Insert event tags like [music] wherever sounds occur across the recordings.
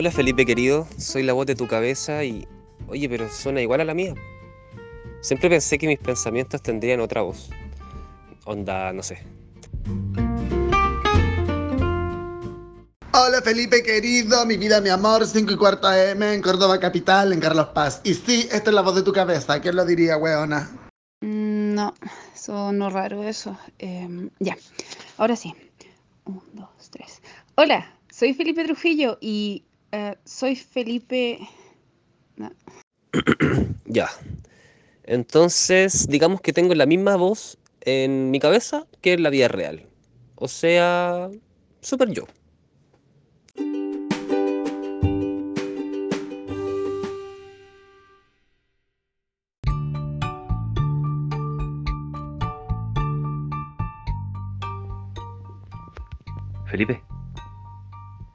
Hola Felipe querido, soy la voz de tu cabeza y... Oye, pero suena igual a la mía. Siempre pensé que mis pensamientos tendrían otra voz. Onda, no sé. Hola Felipe querido, mi vida, mi amor, 5 y cuarto M en Córdoba Capital, en Carlos Paz. Y sí, esta es la voz de tu cabeza, ¿quién lo diría, weona? Mm, No, sonó raro eso. Em, ya, ahora sí. Un, dos, tres. Hola, soy Felipe Trujillo y eh, soy Felipe... no, [coughs] Ya. Entonces, digamos que tengo la misma voz en mi cabeza que en la vida real. O sea, súper yo. Felipe.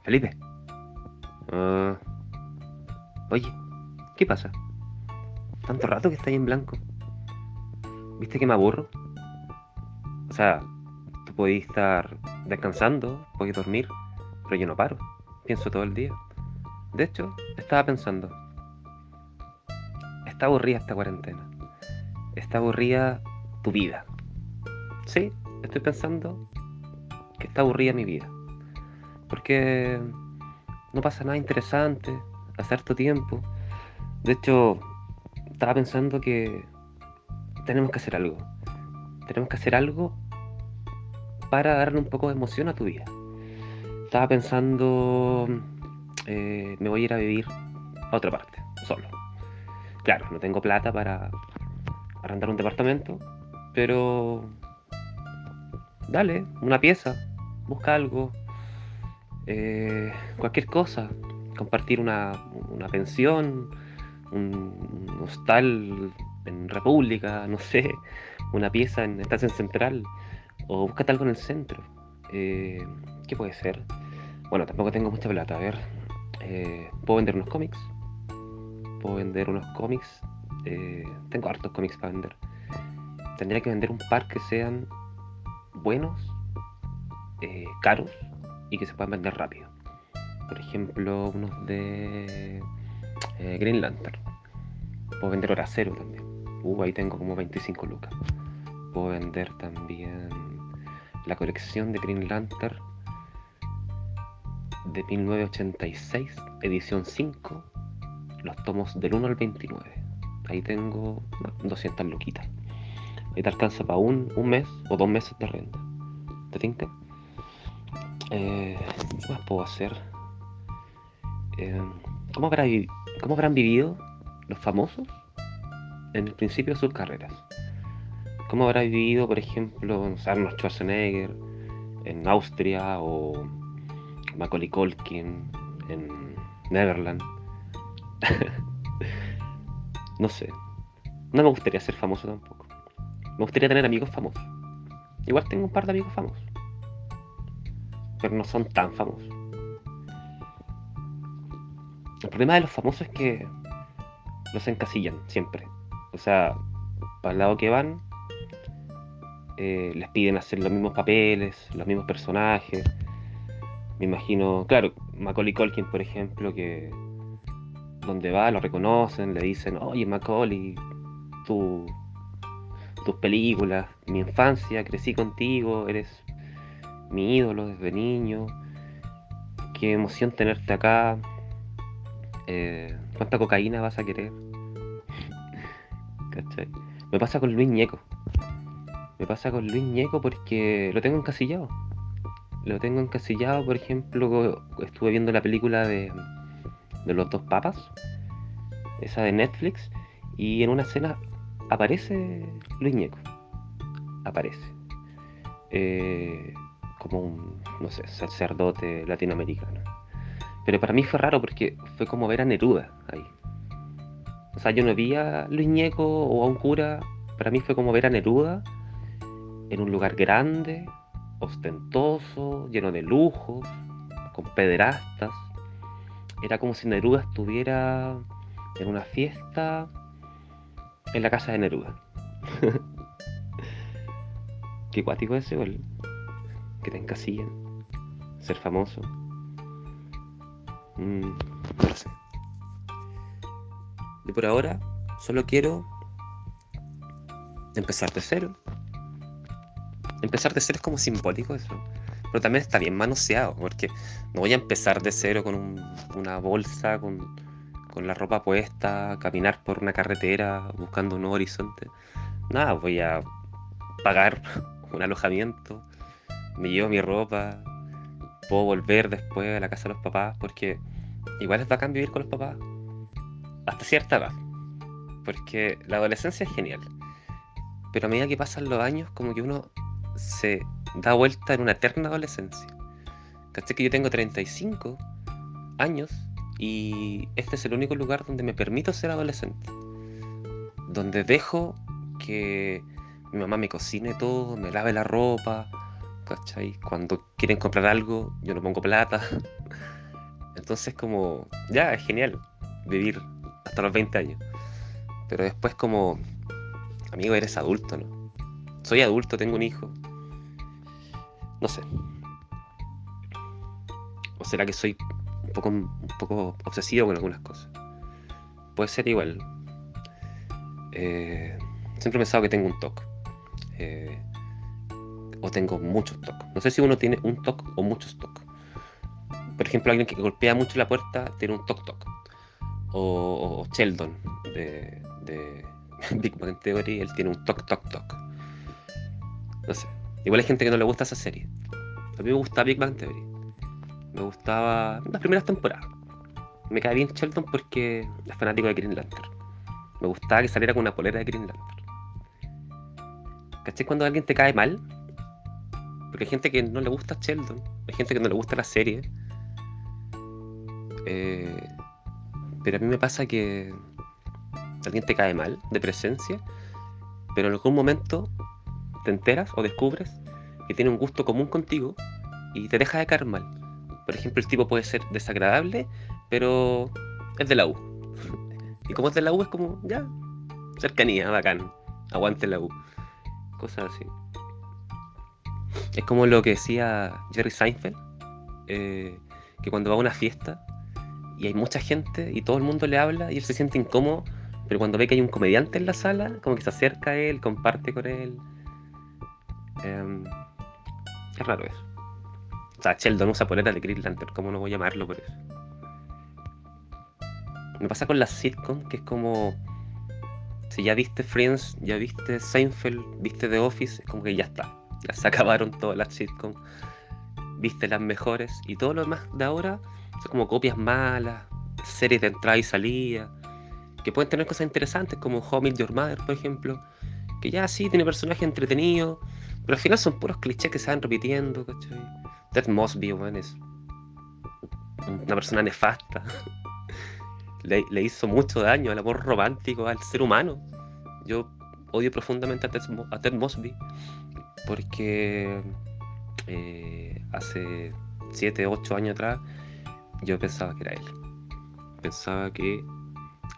Felipe. Ah, oye, ¿qué pasa? Tanto rato que estáis en blanco. ¿Viste que me aburro? O sea, tú podés estar descansando, podés dormir, pero yo no paro. Pienso todo el día. De hecho, estaba pensando. Está aburrida esta cuarentena. Está aburrida tu vida. Sí, estoy pensando que está aburrida mi vida. Porque no pasa nada interesante hace harto tiempo. De hecho, estaba pensando que tenemos que hacer algo. Tenemos que hacer algo para darle un poco de emoción a tu vida. Estaba pensando, eh, me voy a ir a vivir a otra parte, solo. Claro, no tengo plata para arrendar un departamento, pero dale, una pieza, busca algo, eh, cualquier cosa, compartir una, una pensión, un hostal en República, [laughs] no sé, una pieza en Estación Central, o búscate algo en el centro. Eh, ¿Qué puede ser? Bueno, tampoco tengo mucha plata, a ver. eh, ¿Puedo vender unos cómics? Puedo vender unos cómics. tengo hartos cómics para vender. Tendría que vender un par que sean buenos, caros y que se puedan vender rápido. Por ejemplo, unos de eh, Green Lantern. Puedo vender hora cero también. Uh, ahí tengo como 25 lucas. Puedo vender también la colección de Green Lantern de 1986, edición 5, los tomos del 1 al 29. Ahí tengo no, 200 luquitas. Ahí te alcanza para un, un mes o dos meses de renta. ¿Te tinca? Eh, ¿Qué más puedo hacer? Eh, ¿cómo, habrá ¿Cómo habrán vivido los famosos en el principio de sus carreras? ¿Cómo habrá vivido, por ejemplo, Arnold Schwarzenegger en Austria o Macaulay Culkin en Neverland? [laughs] no sé. No me gustaría ser famoso tampoco. Me gustaría tener amigos famosos. Igual tengo un par de amigos famosos. Pero no son tan famosos. El problema de los famosos es que los encasillan siempre. O sea, para el lado que van, eh, les piden hacer los mismos papeles, los mismos personajes. Me imagino, claro, Macaulay Culkin, por ejemplo, que donde va lo reconocen, le dicen, oye Macaulay, tú, tus películas, mi infancia, crecí contigo, eres mi ídolo desde niño, qué emoción tenerte acá, eh, ¿cuánta cocaína vas a querer? ¿Cachai? Me pasa con Luis Ñeco. Me pasa con Luis Ñeco porque lo tengo encasillado. Lo tengo encasillado, por ejemplo, estuve viendo la película de, de los dos papas, esa de Netflix, y en una escena aparece Luis Ñeco. Aparece. Eh, como un, no sé, sacerdote latinoamericano. Pero para mí fue raro porque fue como ver a Neruda ahí. O sea, yo no vi a Luis Ñeco o a un cura. Para mí fue como ver a Neruda en un lugar grande, ostentoso, lleno de lujos, con pederastas. Era como si Neruda estuviera en una fiesta en la casa de Neruda. [laughs] Qué cuático ese. Que te encasillen. Ser famoso. Mm, No lo sé. Y por ahora solo quiero empezar de cero. Empezar de cero es como simbólico eso. Pero también está bien manoseado, porque no voy a empezar de cero con un- una bolsa, con, con la ropa puesta, caminar por una carretera buscando un nuevo horizonte. Nada, voy a pagar [laughs] un alojamiento, me llevo mi ropa, puedo volver después a la casa de los papás, porque igual es bacán vivir con los papás hasta cierta edad. Porque la adolescencia es genial. Pero a medida que pasan los años, como que uno se da vuelta en una eterna adolescencia. ¿Cachai? Que yo tengo 35 años y este es el único lugar donde me permito ser adolescente. Donde dejo que mi mamá me cocine todo, me lave la ropa, ¿cachai? Cuando quieren comprar algo, yo no pongo plata. [laughs] Entonces como, ya, es genial vivir hasta los 20 años. Pero después como, amigo, eres adulto, ¿no? Soy adulto, tengo un hijo. No sé. ¿O será que soy un poco, un poco obsesivo con algunas cosas? Puede ser igual. Eh, siempre he pensado que tengo un TOC. Eh, o tengo muchos TOC. No sé si uno tiene un TOC o muchos TOC. Por ejemplo, alguien que golpea mucho la puerta tiene un TOC TOC. O, Sheldon de, de [laughs] Big Bang Theory, él tiene un TOC TOC TOC. No sé. Igual hay gente que no le gusta esa serie. A mí me gustaba Big Bang Theory. Me gustaba las primeras temporadas. Me cae bien Sheldon porque es fanático de Green Lantern. Me gustaba que saliera con una polera de Green Lantern. ¿Cachai cuando alguien te cae mal? Porque hay gente que no le gusta Sheldon, hay gente que no le gusta la serie. Eh, pero a mí me pasa que alguien te cae mal de presencia, pero en algún momento te enteras o descubres que tiene un gusto común contigo y te deja de caer mal. Por ejemplo, el tipo puede ser desagradable, pero es de la U. [laughs] Y como es de la U, es como, ya, cercanía, bacán, aguante la U. Cosas así. Es como lo que decía Jerry Seinfeld, eh, que cuando va a una fiesta y hay mucha gente y todo el mundo le habla y él se siente incómodo, pero cuando ve que hay un comediante en la sala, como que se acerca a él, comparte con él. Em, es raro eso. O sea, Sheldon usa polera de Green Lantern, ¿cómo no voy a llamarlo por eso? Me pasa con la sitcom, que es como. Si ya viste Friends, ya viste Seinfeld, viste The Office, es como que ya está. Ya se acabaron todas las sitcoms. Viste las mejores. Y todo lo demás de ahora son como copias malas, series de entrada y salida. Que pueden tener cosas interesantes, como Met Your Mother, por ejemplo. Que ya sí, tiene personajes entretenidos. Pero al final son puros clichés que se van repitiendo, ¿cachai? Ted Mosby, es una persona nefasta. [laughs] le, le hizo mucho daño al amor romántico, al ser humano. Yo odio profundamente a Ted, a Ted Mosby porque eh, hace 7, 8 años atrás yo pensaba que era él. Pensaba que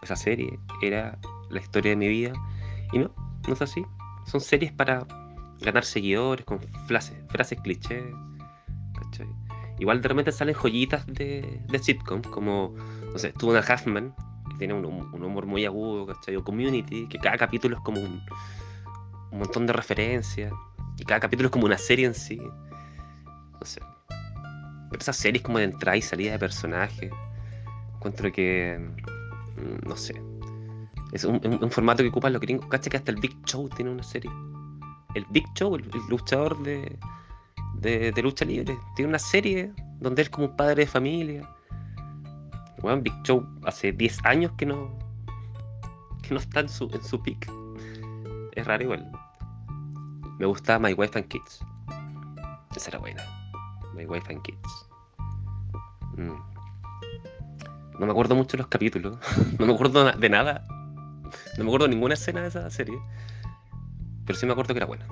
esa serie era la historia de mi vida y no, no es así. Son series para ganar seguidores con frases, frases clichés. Igual de repente salen joyitas de, de sitcom, como, no sé, Two and a Half Men, que tiene un, hum- un humor muy agudo, ¿cachai? O Community, que cada capítulo es como un montón de referencias, y cada capítulo es como una serie en sí. No sé. Pero esas series como de entrada y salida de personajes, encuentro que, mm, no sé, es un, formato que ocupan los gringos. ¿Cachai que hasta el Big Show tiene una serie? El Big Show, el, luchador de, de, de lucha libre, tiene una serie donde es como un padre de familia. Bueno, Big Show hace 10 años que no que no está en su, en su peak. Es raro igual. Me gustaba My Wife and Kids. Esa era buena. My Wife and Kids. Mm. No me acuerdo mucho de los capítulos. [laughs] no me acuerdo de nada. No me acuerdo de ninguna escena de esa serie. Pero sí me acuerdo que era buena.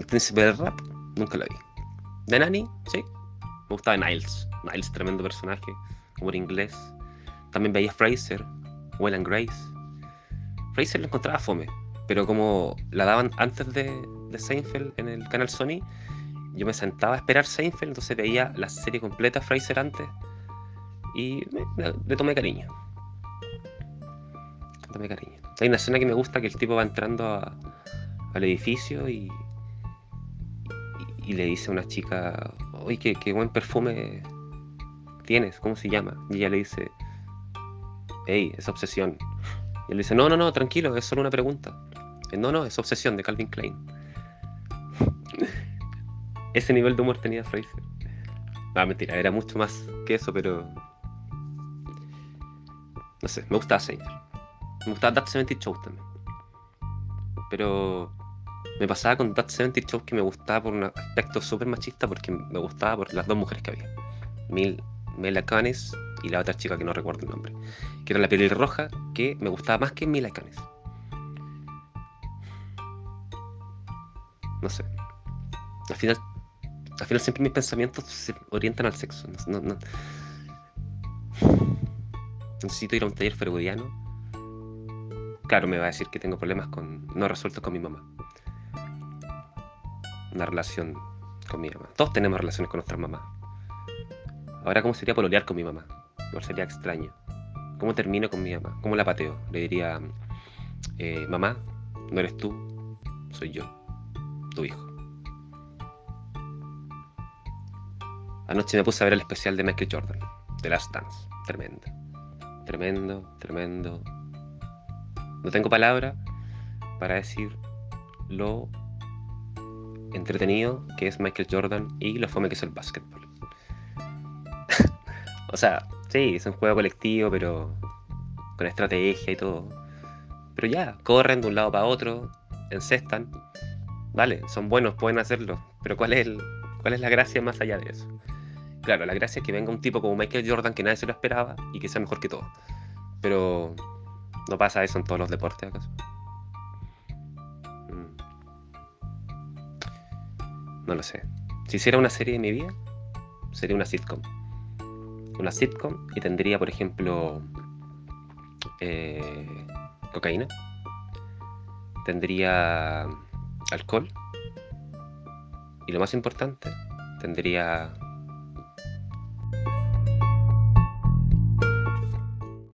El príncipe del rap, nunca lo vi. De Nani, sí. Me gustaba Niles. Niles, tremendo personaje. Humor inglés. También veía Fraser, Will and Grace. Fraser lo encontraba fome. Pero como la daban antes de, Seinfeld en el canal Sony, yo me sentaba a esperar Seinfeld, entonces veía la serie completa Fraser antes y le tomé cariño. Le tomé cariño. Hay una escena que me gusta que el tipo va entrando al edificio y, y, y le dice a una chica, oye, qué, qué buen perfume tienes, ¿cómo se llama? Y ella le dice, hey, es obsesión. Y él dice, no, no, no, tranquilo, es solo una pregunta. Eh, No, no, es obsesión de Calvin Klein. [laughs] Ese nivel de humor tenía Fraser. No, mentira, era mucho más que eso, pero. No sé, me gustaba Seinfeld. Me gustaba That 70 Show también. Pero. Me pasaba con That 70 Show que me gustaba por un aspecto súper machista porque me gustaba por las dos mujeres que había. Mil, Mila Kunis y la otra chica que no recuerdo el nombre. Que era la pelirroja que me gustaba más que Mila Kunis. No sé. Al final, al final siempre mis pensamientos se orientan al sexo. Necesito ir a un taller freudiano. Claro, me va a decir que tengo problemas con no resueltos con mi mamá. Una relación con mi mamá. Todos tenemos relaciones con nuestras mamás. Ahora, ¿cómo sería pololear con mi mamá? No sería extraño. ¿Cómo termino con mi mamá? ¿Cómo la pateo? Le diría, eh, mamá, no eres tú, soy yo, tu hijo. Anoche me puse a ver el especial de Michael Jordan, The Last Dance. Tremendo. Tremendo, tremendo. No tengo palabra para decir lo entretenido que es Michael Jordan y lo fome que es el básquetbol. [laughs] o sea, sí, es un juego colectivo, pero con estrategia y todo. Pero ya, corren de un lado para otro, encestan. Vale, son buenos, pueden hacerlo. Pero ¿cuál es, el, ¿cuál es la gracia más allá de eso? Claro, la gracia es que venga un tipo como Michael Jordan que nadie se lo esperaba y que sea mejor que todo. Pero no pasa eso en todos los deportes, ¿acaso? Mm. No lo sé. Si hiciera una serie de mi vida, sería una sitcom. Una sitcom y tendría, por ejemplo, eh, cocaína. Tendría alcohol. Y lo más importante, tendría